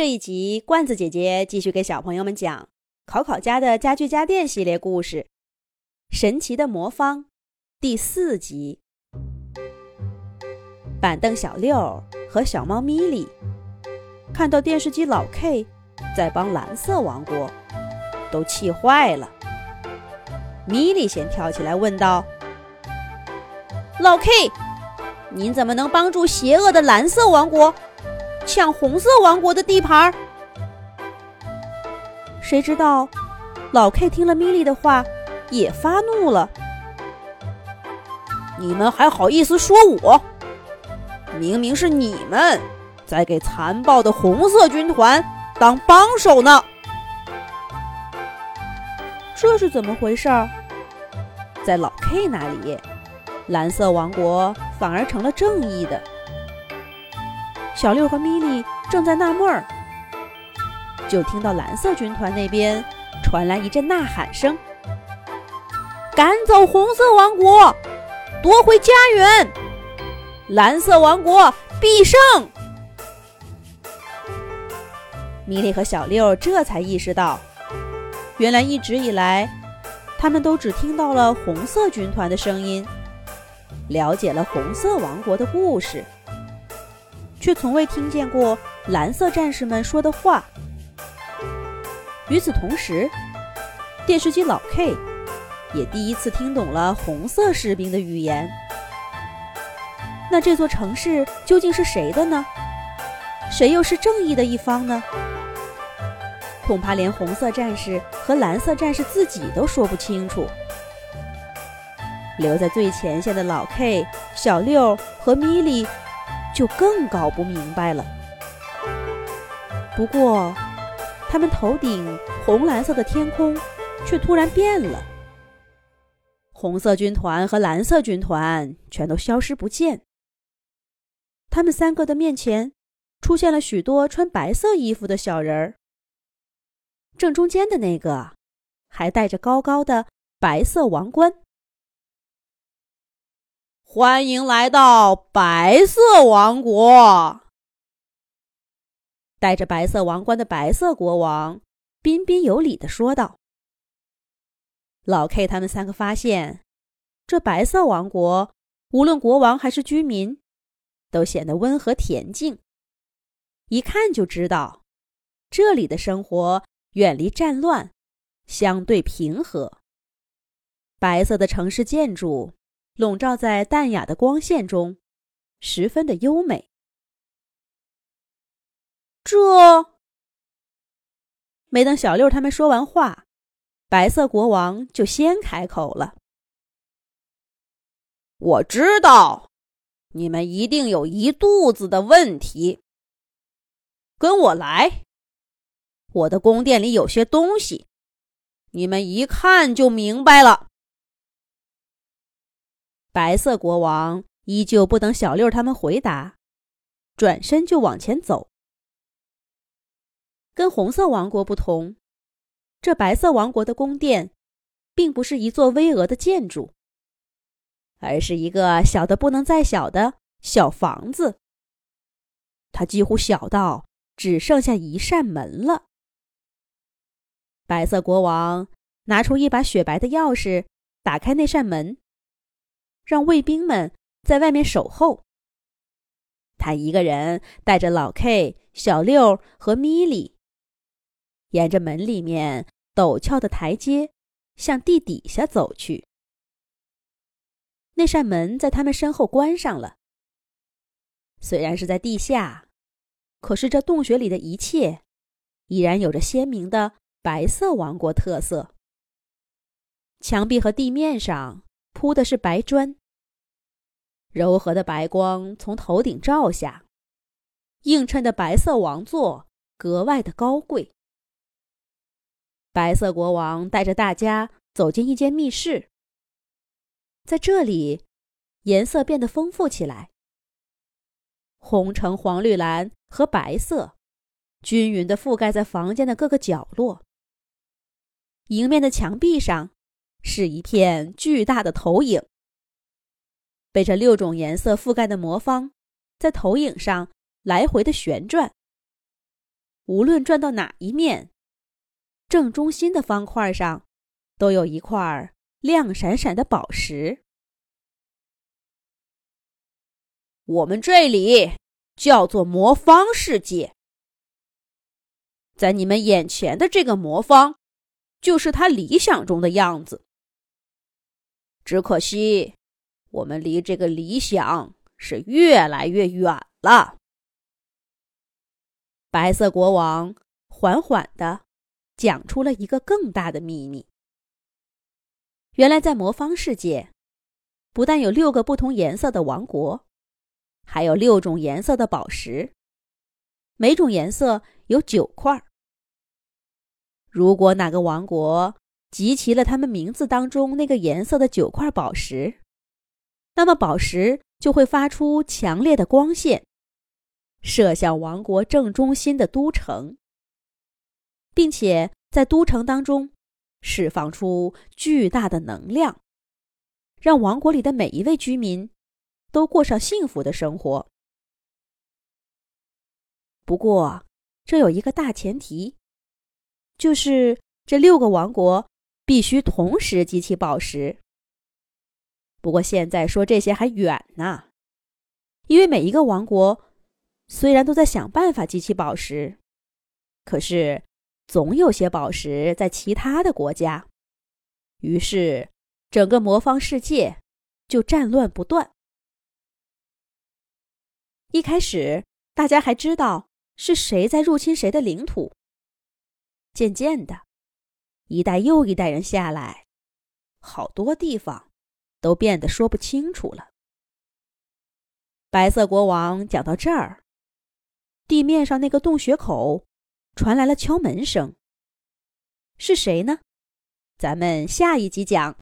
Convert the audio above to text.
这一集，罐子姐姐继续给小朋友们讲《考考家的家具家电》系列故事，《神奇的魔方》第四集。板凳小六和小猫咪咪看到电视机老 K 在帮蓝色王国，都气坏了。咪咪先跳起来问道：“老 K，您怎么能帮助邪恶的蓝色王国？”抢红色王国的地盘儿谁知道，老 K 听了米莉的话，也发怒了。你们还好意思说我？明明是你们在给残暴的红色军团当帮手呢！这是怎么回事儿？在老 K 那里，蓝色王国反而成了正义的。小六和米莉正在纳闷儿，就听到蓝色军团那边传来一阵呐喊声：“赶走红色王国，夺回家园，蓝色王国必胜！”米莉和小六这才意识到，原来一直以来，他们都只听到了红色军团的声音，了解了红色王国的故事。却从未听见过蓝色战士们说的话。与此同时，电视机老 K 也第一次听懂了红色士兵的语言。那这座城市究竟是谁的呢？谁又是正义的一方呢？恐怕连红色战士和蓝色战士自己都说不清楚。留在最前线的老 K、小六和米莉。就更搞不明白了。不过，他们头顶红蓝色的天空却突然变了，红色军团和蓝色军团全都消失不见。他们三个的面前出现了许多穿白色衣服的小人儿，正中间的那个还戴着高高的白色王冠。欢迎来到白色王国。戴着白色王冠的白色国王彬彬有礼的说道：“老 K 他们三个发现，这白色王国无论国王还是居民，都显得温和恬静。一看就知道，这里的生活远离战乱，相对平和。白色的城市建筑。”笼罩在淡雅的光线中，十分的优美。这没等小六他们说完话，白色国王就先开口了：“我知道，你们一定有一肚子的问题。跟我来，我的宫殿里有些东西，你们一看就明白了。”白色国王依旧不等小六他们回答，转身就往前走。跟红色王国不同，这白色王国的宫殿，并不是一座巍峨的建筑，而是一个小的不能再小的小房子。它几乎小到只剩下一扇门了。白色国王拿出一把雪白的钥匙，打开那扇门。让卫兵们在外面守候。他一个人带着老 K、小六和米莉，沿着门里面陡峭的台阶向地底下走去。那扇门在他们身后关上了。虽然是在地下，可是这洞穴里的一切依然有着鲜明的白色王国特色。墙壁和地面上铺的是白砖。柔和的白光从头顶照下，映衬的白色王座格外的高贵。白色国王带着大家走进一间密室，在这里，颜色变得丰富起来。红橙黄绿蓝和白色均匀的覆盖在房间的各个角落。迎面的墙壁上是一片巨大的投影。被这六种颜色覆盖的魔方，在投影上来回的旋转。无论转到哪一面，正中心的方块上都有一块亮闪闪的宝石。我们这里叫做魔方世界，在你们眼前的这个魔方，就是他理想中的样子。只可惜，我们离这个理想是越来越远了。白色国王缓缓地讲出了一个更大的秘密。原来，在魔方世界，不但有六个不同颜色的王国，还有六种颜色的宝石，每种颜色有九块。如果哪个王国集齐了他们名字当中那个颜色的九块宝石，那么宝石就会发出强烈的光线。射向王国正中心的都城，并且在都城当中释放出巨大的能量，让王国里的每一位居民都过上幸福的生活。不过，这有一个大前提，就是这六个王国必须同时集齐宝石。不过现在说这些还远呢，因为每一个王国。虽然都在想办法集齐宝石，可是总有些宝石在其他的国家，于是整个魔方世界就战乱不断。一开始大家还知道是谁在入侵谁的领土，渐渐的，一代又一代人下来，好多地方都变得说不清楚了。白色国王讲到这儿。地面上那个洞穴口，传来了敲门声。是谁呢？咱们下一集讲。